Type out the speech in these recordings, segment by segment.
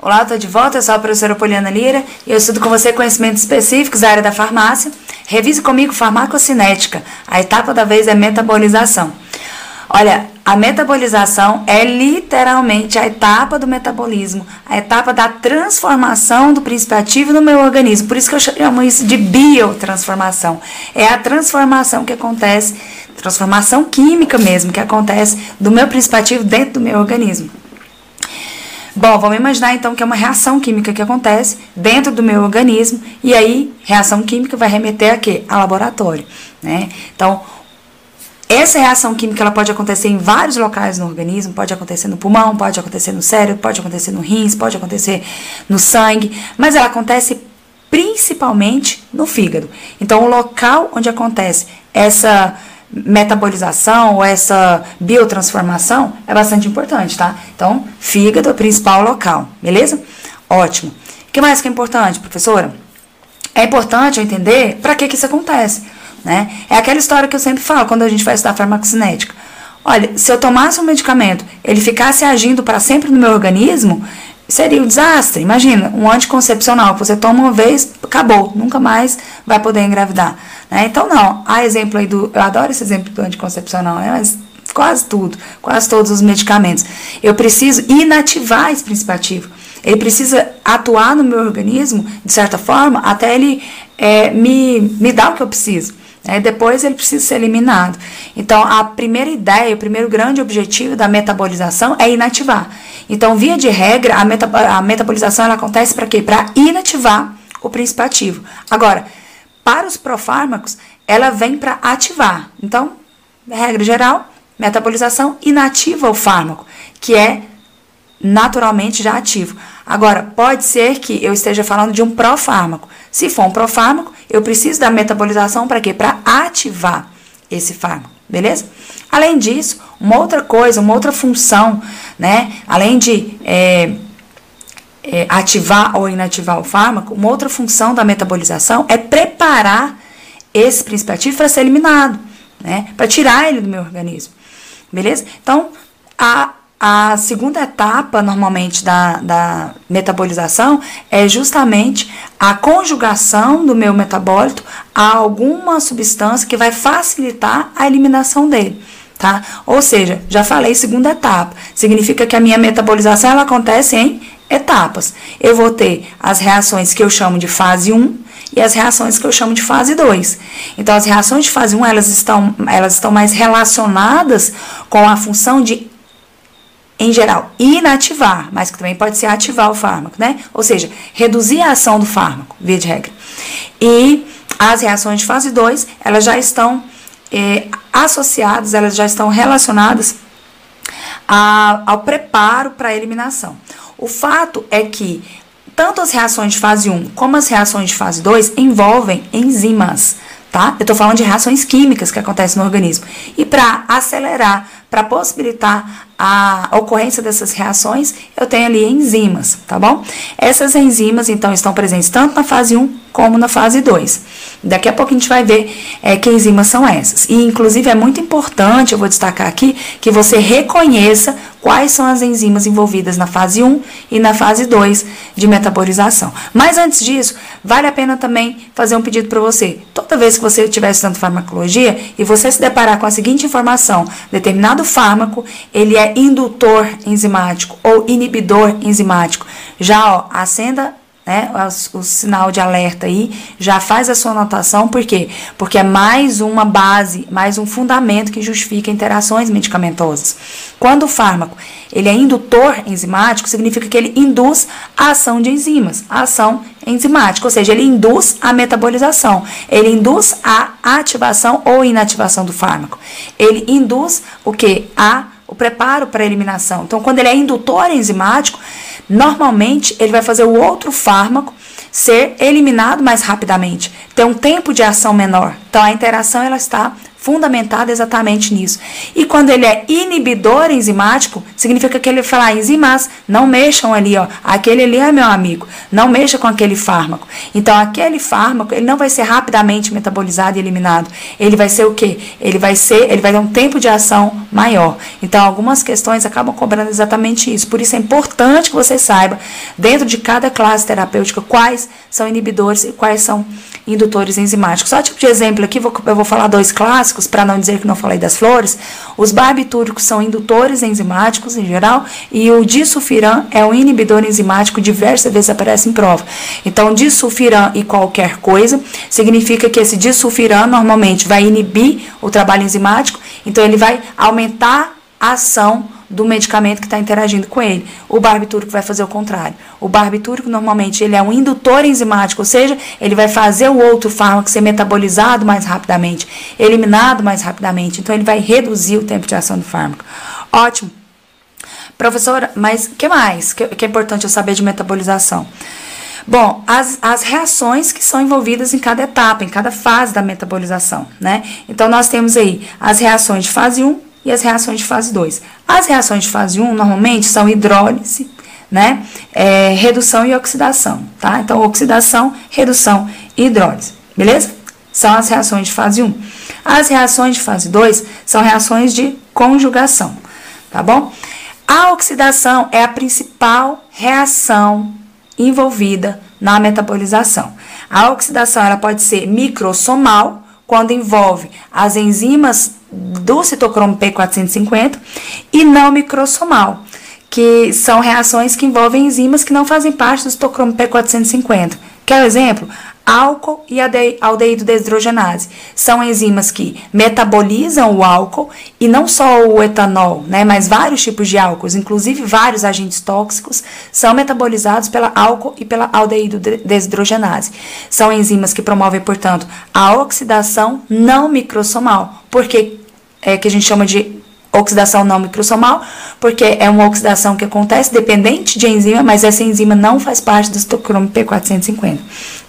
Olá, estou de volta, eu sou a professora Poliana Lira e eu estudo com você conhecimentos específicos da área da farmácia. Revise comigo farmacocinética. A etapa da vez é metabolização. Olha, a metabolização é literalmente a etapa do metabolismo, a etapa da transformação do princípio ativo no meu organismo. Por isso que eu chamo isso de biotransformação. É a transformação que acontece, transformação química mesmo, que acontece do meu princípio ativo dentro do meu organismo. Bom, vamos imaginar então que é uma reação química que acontece dentro do meu organismo e aí reação química vai remeter a quê? A laboratório, né? Então, essa reação química ela pode acontecer em vários locais no organismo, pode acontecer no pulmão, pode acontecer no cérebro, pode acontecer no rins, pode acontecer no sangue, mas ela acontece principalmente no fígado. Então, o local onde acontece essa metabolização ou essa biotransformação é bastante importante, tá? Então, fígado é o principal local, beleza? Ótimo. O que mais que é importante, professora? É importante entender para que, que isso acontece, né? É aquela história que eu sempre falo quando a gente vai estudar farmacocinética. Olha, se eu tomasse um medicamento, ele ficasse agindo para sempre no meu organismo, seria um desastre. Imagina, um anticoncepcional que você toma uma vez, acabou, nunca mais vai poder engravidar. Né? Então, não, há exemplo aí do. Eu adoro esse exemplo do anticoncepcional, né? mas quase tudo, quase todos os medicamentos. Eu preciso inativar esse princípio ativo. Ele precisa atuar no meu organismo, de certa forma, até ele é, me, me dar o que eu preciso. Né? Depois ele precisa ser eliminado. Então, a primeira ideia, o primeiro grande objetivo da metabolização é inativar. Então, via de regra, a, meta, a metabolização ela acontece para quê? Para inativar o princípio ativo. Agora, para os profármacos, ela vem para ativar. Então, regra geral, metabolização inativa o fármaco, que é naturalmente já ativo. Agora, pode ser que eu esteja falando de um profármaco. Se for um profármaco, eu preciso da metabolização para quê? Para ativar esse fármaco, beleza? Além disso, uma outra coisa, uma outra função, né? Além de é, é, ativar ou inativar o fármaco, uma outra função da metabolização é preparar esse princípio ativo para ser eliminado, né? Para tirar ele do meu organismo, beleza? Então, a a segunda etapa, normalmente, da, da metabolização é justamente a conjugação do meu metabólito a alguma substância que vai facilitar a eliminação dele. Tá? Ou seja, já falei segunda etapa. Significa que a minha metabolização ela acontece em etapas. Eu vou ter as reações que eu chamo de fase 1 e as reações que eu chamo de fase 2. Então, as reações de fase 1 elas estão, elas estão mais relacionadas com a função de em geral, inativar, mas que também pode ser ativar o fármaco, né? Ou seja, reduzir a ação do fármaco, via de regra. E as reações de fase 2, elas já estão é, associadas, elas já estão relacionadas a, ao preparo para a eliminação. O fato é que tanto as reações de fase 1 como as reações de fase 2 envolvem enzimas, tá? Eu estou falando de reações químicas que acontecem no organismo. E para acelerar para possibilitar a ocorrência dessas reações, eu tenho ali enzimas, tá bom? Essas enzimas, então, estão presentes tanto na fase 1 como na fase 2. Daqui a pouco a gente vai ver é, que enzimas são essas. E, inclusive, é muito importante, eu vou destacar aqui, que você reconheça quais são as enzimas envolvidas na fase 1 e na fase 2 de metabolização. Mas, antes disso, vale a pena também fazer um pedido para você. Toda vez que você estiver estudando farmacologia e você se deparar com a seguinte informação, determinado fármaco, ele é indutor enzimático ou inibidor enzimático. Já, ó, acenda né, o, o, sinal de alerta aí, já faz a sua anotação, por quê? Porque é mais uma base, mais um fundamento que justifica interações medicamentosas. Quando o fármaco ele é indutor enzimático, significa que ele induz a ação de enzimas, a ação enzimática, ou seja, ele induz a metabolização, ele induz a ativação ou inativação do fármaco. Ele induz o que? A o preparo para a eliminação. Então, quando ele é indutor enzimático, normalmente ele vai fazer o outro fármaco ser eliminado mais rapidamente, ter um tempo de ação menor. Então, a interação ela está fundamentado exatamente nisso. E quando ele é inibidor enzimático, significa que ele fala, ah, enzimas, não mexam ali, ó, aquele ali é meu amigo, não mexa com aquele fármaco. Então, aquele fármaco, ele não vai ser rapidamente metabolizado e eliminado. Ele vai ser o quê? Ele vai ser, ele vai ter um tempo de ação maior. Então, algumas questões acabam cobrando exatamente isso. Por isso é importante que você saiba, dentro de cada classe terapêutica, quais são inibidores e quais são indutores enzimáticos. Só tipo de exemplo aqui, eu vou falar dois clássicos, para não dizer que não falei das flores. Os barbitúricos são indutores enzimáticos em geral, e o disulfiram é um inibidor enzimático, diversas vezes aparece em prova. Então, disulfiram e qualquer coisa significa que esse disulfiram normalmente vai inibir o trabalho enzimático, então ele vai aumentar a ação do medicamento que está interagindo com ele. O barbitúrico vai fazer o contrário. O barbitúrico, normalmente, ele é um indutor enzimático, ou seja, ele vai fazer o outro fármaco ser metabolizado mais rapidamente, eliminado mais rapidamente. Então, ele vai reduzir o tempo de ação do fármaco. Ótimo. Professora, mas o que mais que, que é importante eu saber de metabolização? Bom, as, as reações que são envolvidas em cada etapa, em cada fase da metabolização, né? Então, nós temos aí as reações de fase 1, e as reações de fase 2. As reações de fase 1 normalmente são hidrólise, né? É, redução e oxidação, tá? Então, oxidação, redução e hidrólise, beleza? São as reações de fase 1. As reações de fase 2 são reações de conjugação, tá bom? A oxidação é a principal reação envolvida na metabolização. A oxidação ela pode ser microsomal, quando envolve as enzimas do citocromo P450 e não microsomal, que são reações que envolvem enzimas que não fazem parte do citocromo P450. Quer um exemplo? Álcool e aldeído desidrogenase. São enzimas que metabolizam o álcool e não só o etanol, né, mas vários tipos de álcools, inclusive vários agentes tóxicos, são metabolizados pela álcool e pela aldeído desidrogenase. São enzimas que promovem, portanto, a oxidação não microsomal, porque é que a gente chama de oxidação não microsomal, porque é uma oxidação que acontece dependente de enzima, mas essa enzima não faz parte do citocromo P450.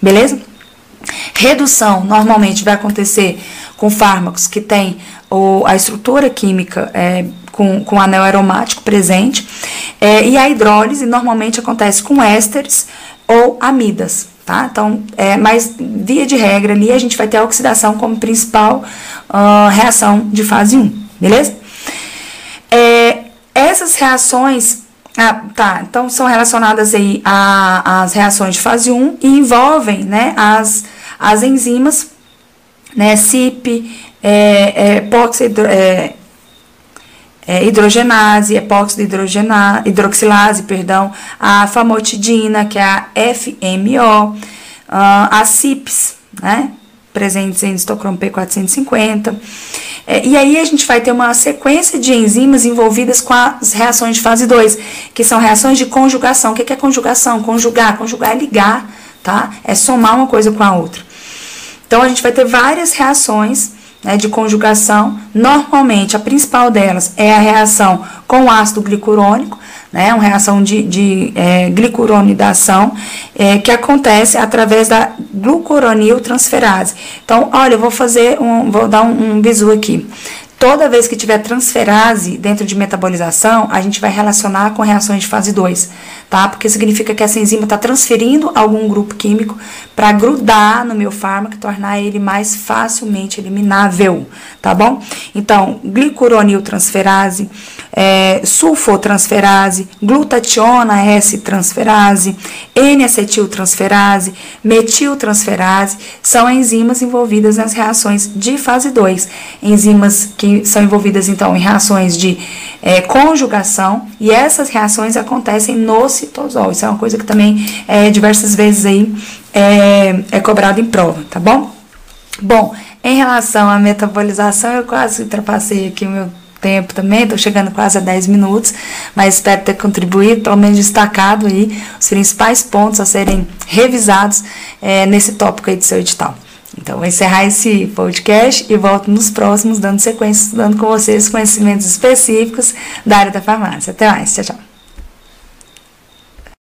Beleza? Redução normalmente vai acontecer com fármacos que têm o, a estrutura química é, com, com anel aromático presente, é, e a hidrólise normalmente acontece com ésteres ou amidas. Tá? Então, é, mas via de regra ali a gente vai ter a oxidação como principal uh, reação de fase 1, beleza? É, essas reações ah, tá. Então são relacionadas aí às reações de fase 1 e envolvem né, as, as enzimas, né, CYP, é, é, é, é, hidrogenase, epóxido hidroxilase, perdão, a famotidina, que é a FMO, uh, as CIPs, né, presentes em histocromo P450. É, e aí a gente vai ter uma sequência de enzimas envolvidas com as reações de fase 2, que são reações de conjugação. O que é conjugação? Conjugar. Conjugar é ligar, tá? É somar uma coisa com a outra. Então a gente vai ter várias reações né, de conjugação. Normalmente, a principal delas é a reação com o ácido glicurônico, né, uma reação de, de é, glicuronidação, é, que acontece através da glucuroniltransferase. Então, olha, eu vou fazer um, vou dar um, um bizu aqui. Toda vez que tiver transferase dentro de metabolização, a gente vai relacionar com reações de fase 2, tá? Porque significa que essa enzima está transferindo algum grupo químico para grudar no meu fármaco e tornar ele mais facilmente eliminável, tá bom? Então, glicuroniltransferase, é, sulfotransferase, glutationa S-transferase, N-acetiltransferase, metiltransferase, são enzimas envolvidas nas reações de fase 2. Enzimas que são envolvidas então em reações de é, conjugação e essas reações acontecem no citosol. Isso é uma coisa que também é, diversas vezes aí é, é cobrado em prova, tá bom? Bom, em relação à metabolização, eu quase ultrapassei aqui o meu tempo também, estou chegando quase a 10 minutos, mas espero ter contribuído, pelo menos destacado aí os principais pontos a serem revisados é, nesse tópico aí do seu edital. Então, vou encerrar esse podcast e volto nos próximos, dando sequência, estudando com vocês conhecimentos específicos da área da farmácia. Até mais, tchau, tchau.